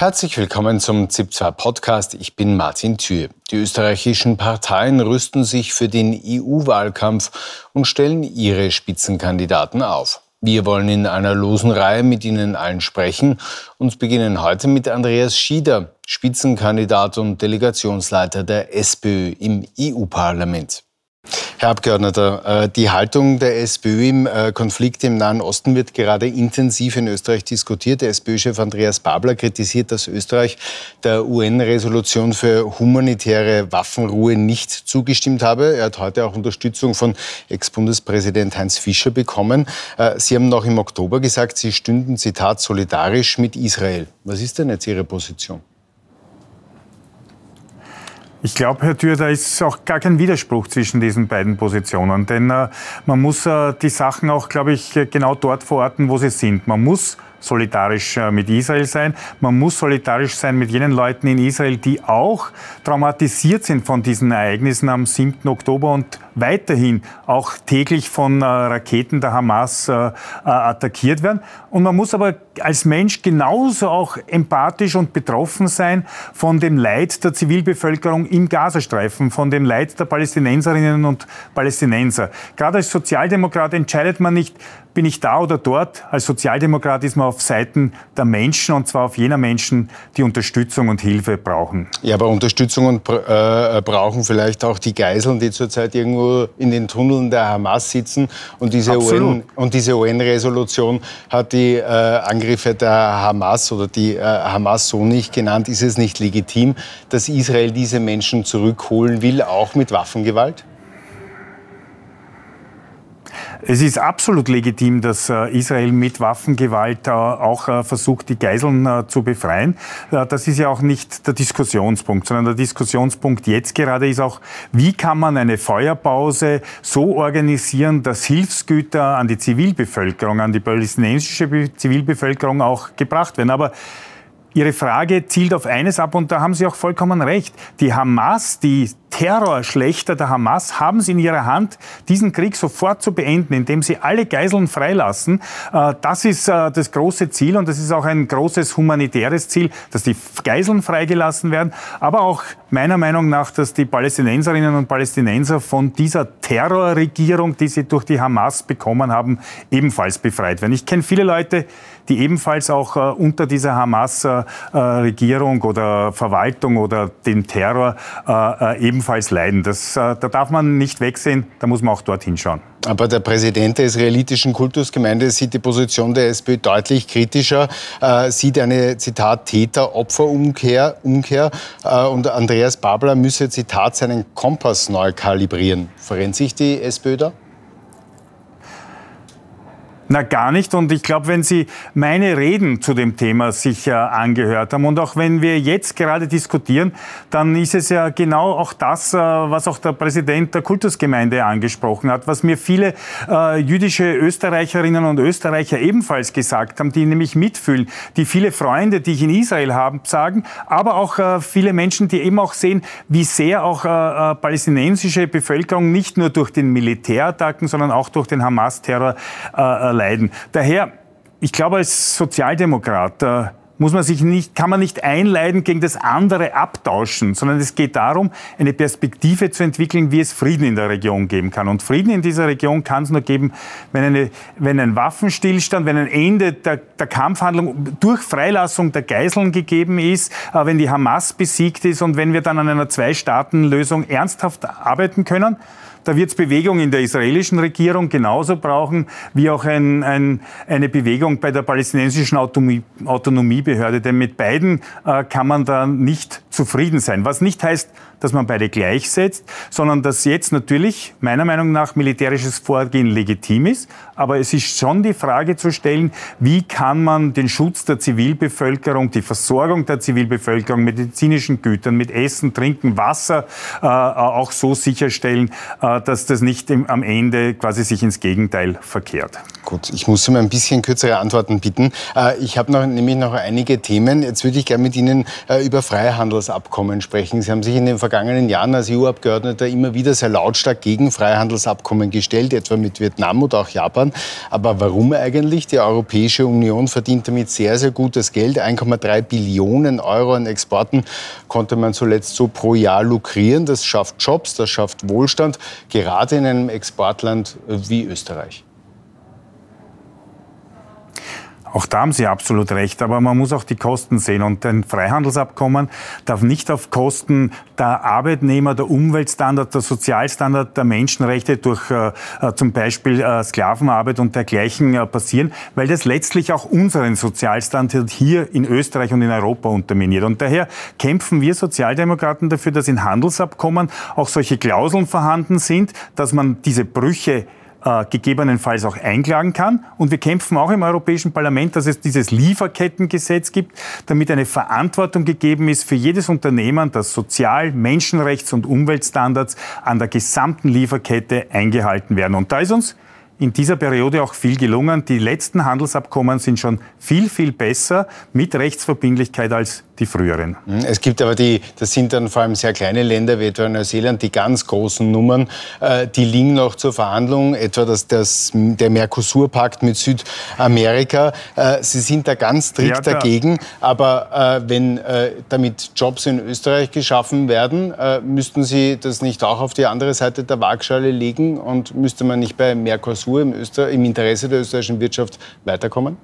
Herzlich willkommen zum ZIP2 Podcast. Ich bin Martin Thür. Die österreichischen Parteien rüsten sich für den EU-Wahlkampf und stellen ihre Spitzenkandidaten auf. Wir wollen in einer losen Reihe mit Ihnen allen sprechen und beginnen heute mit Andreas Schieder, Spitzenkandidat und Delegationsleiter der SPÖ im EU-Parlament. Herr Abgeordneter, äh, die Haltung der SPÖ im äh, Konflikt im Nahen Osten wird gerade intensiv in Österreich diskutiert. Der SPÖ-Chef Andreas Babler kritisiert, dass Österreich der UN-Resolution für humanitäre Waffenruhe nicht zugestimmt habe. Er hat heute auch Unterstützung von Ex-Bundespräsident Heinz Fischer bekommen. Äh, Sie haben noch im Oktober gesagt, Sie stünden, Zitat, solidarisch mit Israel. Was ist denn jetzt Ihre Position? Ich glaube, Herr Thür, da ist auch gar kein Widerspruch zwischen diesen beiden Positionen. Denn äh, man muss äh, die Sachen auch, glaube ich, genau dort verorten, wo sie sind. Man muss solidarisch äh, mit Israel sein. Man muss solidarisch sein mit jenen Leuten in Israel, die auch traumatisiert sind von diesen Ereignissen am 7. Oktober und weiterhin auch täglich von äh, Raketen der Hamas äh, attackiert werden. Und man muss aber als Mensch genauso auch empathisch und betroffen sein von dem Leid der Zivilbevölkerung im Gazastreifen, von dem Leid der Palästinenserinnen und Palästinenser. Gerade als Sozialdemokrat entscheidet man nicht, bin ich da oder dort. Als Sozialdemokrat ist man auf Seiten der Menschen und zwar auf jener Menschen, die Unterstützung und Hilfe brauchen. Ja, aber Unterstützung und äh, brauchen vielleicht auch die Geiseln, die zurzeit irgendwo in den Tunneln der Hamas sitzen. Und diese UN und diese UN-Resolution hat die äh, Angriffe der Hamas oder die äh, Hamas so nicht genannt. Ist es nicht legitim, dass Israel diese Menschen zurückholen will, auch mit Waffengewalt? Es ist absolut legitim, dass äh, Israel mit Waffengewalt äh, auch äh, versucht, die Geiseln zu befreien. Das ist ja auch nicht der Diskussionspunkt, sondern der Diskussionspunkt jetzt gerade ist auch, wie kann man eine Feuerpause so organisieren, dass Hilfsgüter an die Zivilbevölkerung, an die palästinensische Zivilbevölkerung auch gebracht werden. Aber Ihre Frage zielt auf eines ab und da haben Sie auch vollkommen recht. Die Hamas, die Terrorschlechter der Hamas haben es in ihrer Hand, diesen Krieg sofort zu beenden, indem sie alle Geiseln freilassen. Äh, das ist äh, das große Ziel und das ist auch ein großes humanitäres Ziel, dass die Geiseln freigelassen werden, aber auch meiner Meinung nach, dass die Palästinenserinnen und Palästinenser von dieser Terrorregierung, die sie durch die Hamas bekommen haben, ebenfalls befreit werden. Ich kenne viele Leute, die ebenfalls auch äh, unter dieser Hamas-Regierung oder Verwaltung oder dem Terror eben ebenfalls leiden. Das, äh, da darf man nicht wegsehen, da muss man auch dorthin schauen. Aber der Präsident der israelitischen Kultusgemeinde sieht die Position der SPÖ deutlich kritischer, äh, sieht eine, Zitat, Täter-Opfer-Umkehr Umkehr, äh, und Andreas Babler müsse, Zitat, seinen Kompass neu kalibrieren. Verrennt sich die SPÖ da? Na, gar nicht. Und ich glaube, wenn Sie meine Reden zu dem Thema sich äh, angehört haben und auch wenn wir jetzt gerade diskutieren, dann ist es ja genau auch das, äh, was auch der Präsident der Kultusgemeinde angesprochen hat, was mir viele äh, jüdische Österreicherinnen und Österreicher ebenfalls gesagt haben, die nämlich mitfühlen, die viele Freunde, die ich in Israel habe, sagen, aber auch äh, viele Menschen, die eben auch sehen, wie sehr auch äh, äh, palästinensische Bevölkerung nicht nur durch den Militärattacken, sondern auch durch den Hamas-Terror leiden. Daher, ich glaube, als Sozialdemokrat äh, muss man sich nicht, kann man nicht einleiden gegen das andere abtauschen, sondern es geht darum, eine Perspektive zu entwickeln, wie es Frieden in der Region geben kann. Und Frieden in dieser Region kann es nur geben, wenn, eine, wenn ein Waffenstillstand, wenn ein Ende der, der Kampfhandlung durch Freilassung der Geiseln gegeben ist, äh, wenn die Hamas besiegt ist und wenn wir dann an einer Zwei-Staaten-Lösung ernsthaft arbeiten können. Da wird es Bewegung in der israelischen Regierung genauso brauchen, wie auch ein, ein, eine Bewegung bei der palästinensischen Autonomie, Autonomiebehörde. Denn mit beiden äh, kann man da nicht zufrieden sein. Was nicht heißt, dass man beide gleichsetzt, sondern dass jetzt natürlich meiner Meinung nach militärisches Vorgehen legitim ist. Aber es ist schon die Frage zu stellen, wie kann man den Schutz der Zivilbevölkerung, die Versorgung der Zivilbevölkerung mit medizinischen Gütern, mit Essen, Trinken, Wasser äh, auch so sicherstellen, äh, dass das nicht im, am Ende quasi sich ins Gegenteil verkehrt. Gut, ich muss um ein bisschen kürzere Antworten bitten. Äh, ich habe nämlich noch einige Themen. Jetzt würde ich gerne mit Ihnen äh, über Freihandels Freihandelsabkommen sprechen. Sie haben sich in den vergangenen Jahren als EU-Abgeordneter immer wieder sehr lautstark gegen Freihandelsabkommen gestellt, etwa mit Vietnam oder auch Japan. Aber warum eigentlich? Die Europäische Union verdient damit sehr, sehr gutes Geld. 1,3 Billionen Euro an Exporten konnte man zuletzt so pro Jahr lukrieren. Das schafft Jobs, das schafft Wohlstand, gerade in einem Exportland wie Österreich. Auch da haben Sie absolut recht, aber man muss auch die Kosten sehen. Und ein Freihandelsabkommen darf nicht auf Kosten der Arbeitnehmer, der Umweltstandard, der Sozialstandard, der Menschenrechte durch äh, äh, zum Beispiel äh, Sklavenarbeit und dergleichen äh, passieren, weil das letztlich auch unseren Sozialstandard hier in Österreich und in Europa unterminiert. Und daher kämpfen wir Sozialdemokraten dafür, dass in Handelsabkommen auch solche Klauseln vorhanden sind, dass man diese Brüche äh, gegebenenfalls auch einklagen kann. Und wir kämpfen auch im Europäischen Parlament, dass es dieses Lieferkettengesetz gibt, damit eine Verantwortung gegeben ist für jedes Unternehmen, dass Sozial-, Menschenrechts- und Umweltstandards an der gesamten Lieferkette eingehalten werden. Und da ist uns in dieser Periode auch viel gelungen. Die letzten Handelsabkommen sind schon viel, viel besser mit Rechtsverbindlichkeit als die früheren. Mhm. Es gibt aber die, das sind dann vor allem sehr kleine Länder wie etwa Neuseeland, die ganz großen Nummern, äh, die liegen noch zur Verhandlung, etwa das, das, der Mercosur-Pakt mit Südamerika. Äh, Sie sind da ganz strikt ja, dagegen, aber äh, wenn damit Jobs in Österreich geschaffen werden, müssten Sie das nicht auch auf die andere Seite der Waagschale legen und müsste man nicht bei Mercosur im, Öster im Interesse der österreichischen Wirtschaft weiterkommen?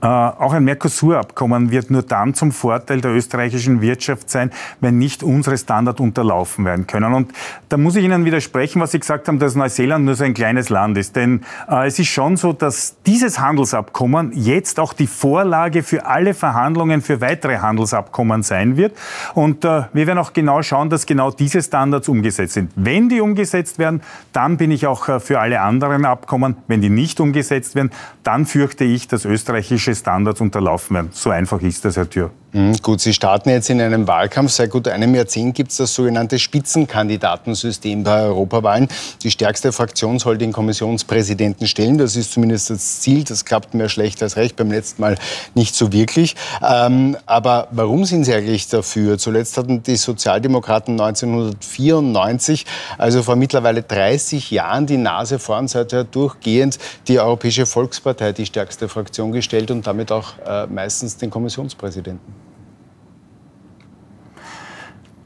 Äh, auch ein Mercosur-Abkommen wird nur dann zum Vorteil der österreichischen Wirtschaft sein, wenn nicht unsere Standards unterlaufen werden können. Und da muss ich Ihnen widersprechen, was Sie gesagt haben, dass Neuseeland nur so ein kleines Land ist. Denn äh, es ist schon so, dass dieses Handelsabkommen jetzt auch die Vorlage für alle Verhandlungen für weitere Handelsabkommen sein wird. Und äh, wir werden auch genau schauen, dass genau diese Standards umgesetzt sind. Wenn die umgesetzt werden, dann bin ich auch äh, für alle anderen Abkommen. Wenn die nicht umgesetzt werden, dann fürchte ich, dass österreichische politische Standards unterlaufen werden. So einfach ist das, Herr Thür. Mhm, gut, Sie starten jetzt in einem Wahlkampf. Seit gut einem Jahrzehnt gibt es das sogenannte Spitzenkandidatensystem bei Europawahlen. Die stärkste Fraktion soll den Kommissionspräsidenten stellen. Das ist zumindest das Ziel. Das klappt mehr schlecht als recht. Beim letzten Mal nicht so wirklich. Ähm, aber warum sind Sie eigentlich dafür? Zuletzt hatten die Sozialdemokraten 1994, also vor mittlerweile 30 Jahren, die Nase vorn, seither durchgehend die Europäische Volkspartei die stärkste Fraktion gestellt und damit auch äh, meistens den Kommissionspräsidenten.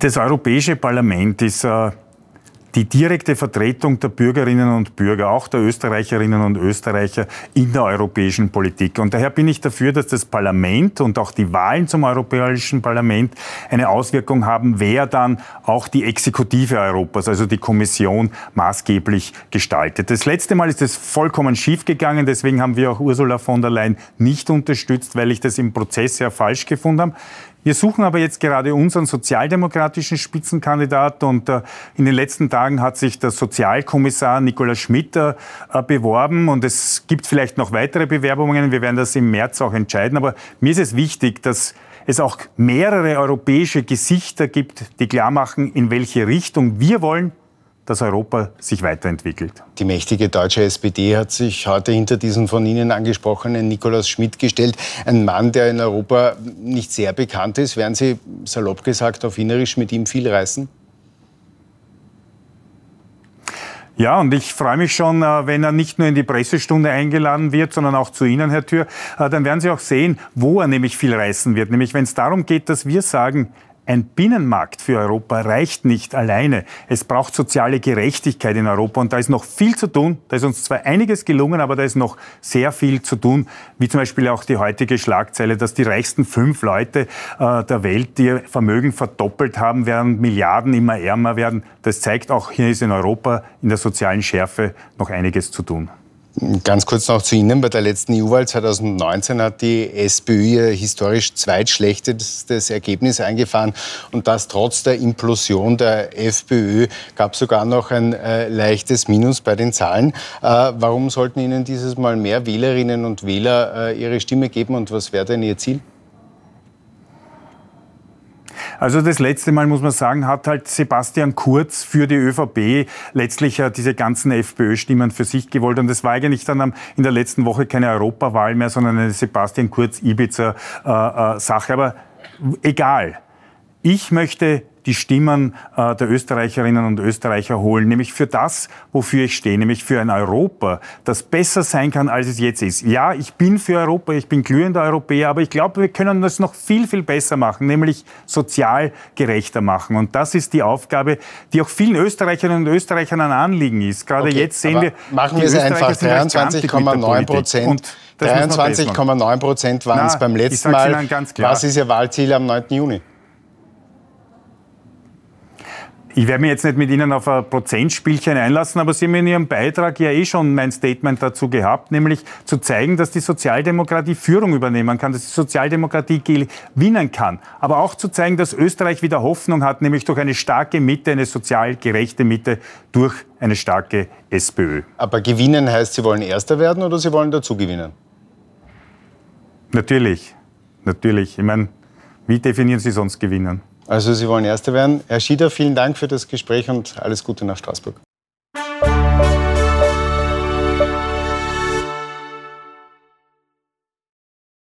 Das Europäische Parlament ist äh, die direkte Vertretung der Bürgerinnen und Bürger, auch der Österreicherinnen und Österreicher in der europäischen Politik. Und daher bin ich dafür, dass das Parlament und auch die Wahlen zum Europäischen Parlament eine Auswirkung haben, wer dann auch die Exekutive Europas, also die Kommission, maßgeblich gestaltet. Das letzte Mal ist es vollkommen schiefgegangen, deswegen haben wir auch Ursula von der Leyen nicht unterstützt, weil ich das im Prozess sehr falsch gefunden habe. Wir suchen aber jetzt gerade unseren sozialdemokratischen Spitzenkandidat und äh, in den letzten Tagen hat sich der Sozialkommissar Nikolaus Schmidt äh, beworben und es gibt vielleicht noch weitere Bewerbungen. Wir werden das im März auch entscheiden. Aber mir ist es wichtig, dass es auch mehrere europäische Gesichter gibt, die klar machen, in welche Richtung wir wollen, dass Europa sich weiterentwickelt. Die mächtige deutsche SPD hat sich heute hinter diesen von Ihnen angesprochenen Nikolaus Schmidt gestellt. Ein Mann, der in Europa nicht sehr bekannt ist. Werden Sie salopp gesagt auf Wienerisch mit ihm viel reißen? Ja, und ich freue mich schon, äh, wenn er nicht nur in die Pressestunde eingeladen wird, sondern auch zu Ihnen, Herr Thür. Äh, dann werden Sie auch sehen, wo er nämlich viel reißen wird. Nämlich, wenn es darum geht, dass wir sagen, ein Binnenmarkt für Europa reicht nicht alleine. Es braucht soziale Gerechtigkeit in Europa und da ist noch viel zu tun. Da ist uns zwar einiges gelungen, aber da ist noch sehr viel zu tun, wie zum Beispiel auch die heutige Schlagzeile, dass die reichsten fünf Leute äh, der Welt ihr Vermögen verdoppelt haben, während Milliarden immer ärmer werden. Das zeigt auch, hier ist in Europa in der sozialen Schärfe noch einiges zu tun. Ganz kurz noch zu Ihnen. Bei der letzten EU-Wahl 2019 hat die SPÖ ihr historisch zweitschlechtestes Ergebnis eingefahren. Und das trotz der Implosion der FPÖ gab sogar noch ein äh, leichtes Minus bei den Zahlen. Äh, warum sollten Ihnen dieses Mal mehr Wählerinnen und Wähler äh, ihre Stimme geben und was wäre denn Ihr Ziel? Also das letzte Mal, muss man sagen, hat halt Sebastian Kurz für die ÖVP letztlich ja diese ganzen FPÖ-Stimmen für sich gewollt. Und das war eigentlich dann in der letzten Woche keine Europawahl mehr, sondern eine Sebastian Kurz-Ibiza-Sache. Äh, äh, Aber egal. Ich möchte die Stimmen äh, der Österreicherinnen und Österreicher holen, nämlich für das, wofür ich stehe, nämlich für ein Europa, das besser sein kann, als es jetzt ist. Ja, ich bin für Europa, ich bin glühender Europäer, aber ich glaube, wir können das noch viel, viel besser machen, nämlich sozial gerechter machen. Und das ist die Aufgabe, die auch vielen Österreicherinnen und Österreichern ein Anliegen ist. Gerade okay, jetzt sehen wir, machen wir es einfach 23,9 Prozent. 23,9 Prozent waren es beim letzten Mal. Was ist Ihr Wahlziel am 9. Juni? Ich werde mich jetzt nicht mit Ihnen auf ein Prozentspielchen einlassen, aber Sie haben in Ihrem Beitrag ja eh schon mein Statement dazu gehabt, nämlich zu zeigen, dass die Sozialdemokratie Führung übernehmen kann, dass die Sozialdemokratie gewinnen kann. Aber auch zu zeigen, dass Österreich wieder Hoffnung hat, nämlich durch eine starke Mitte, eine sozial gerechte Mitte, durch eine starke SPÖ. Aber gewinnen heißt, Sie wollen Erster werden oder Sie wollen dazu gewinnen? Natürlich, natürlich. Ich meine, wie definieren Sie sonst gewinnen? Also Sie wollen Erster werden. Herr Schieder, vielen Dank für das Gespräch und alles Gute nach Straßburg.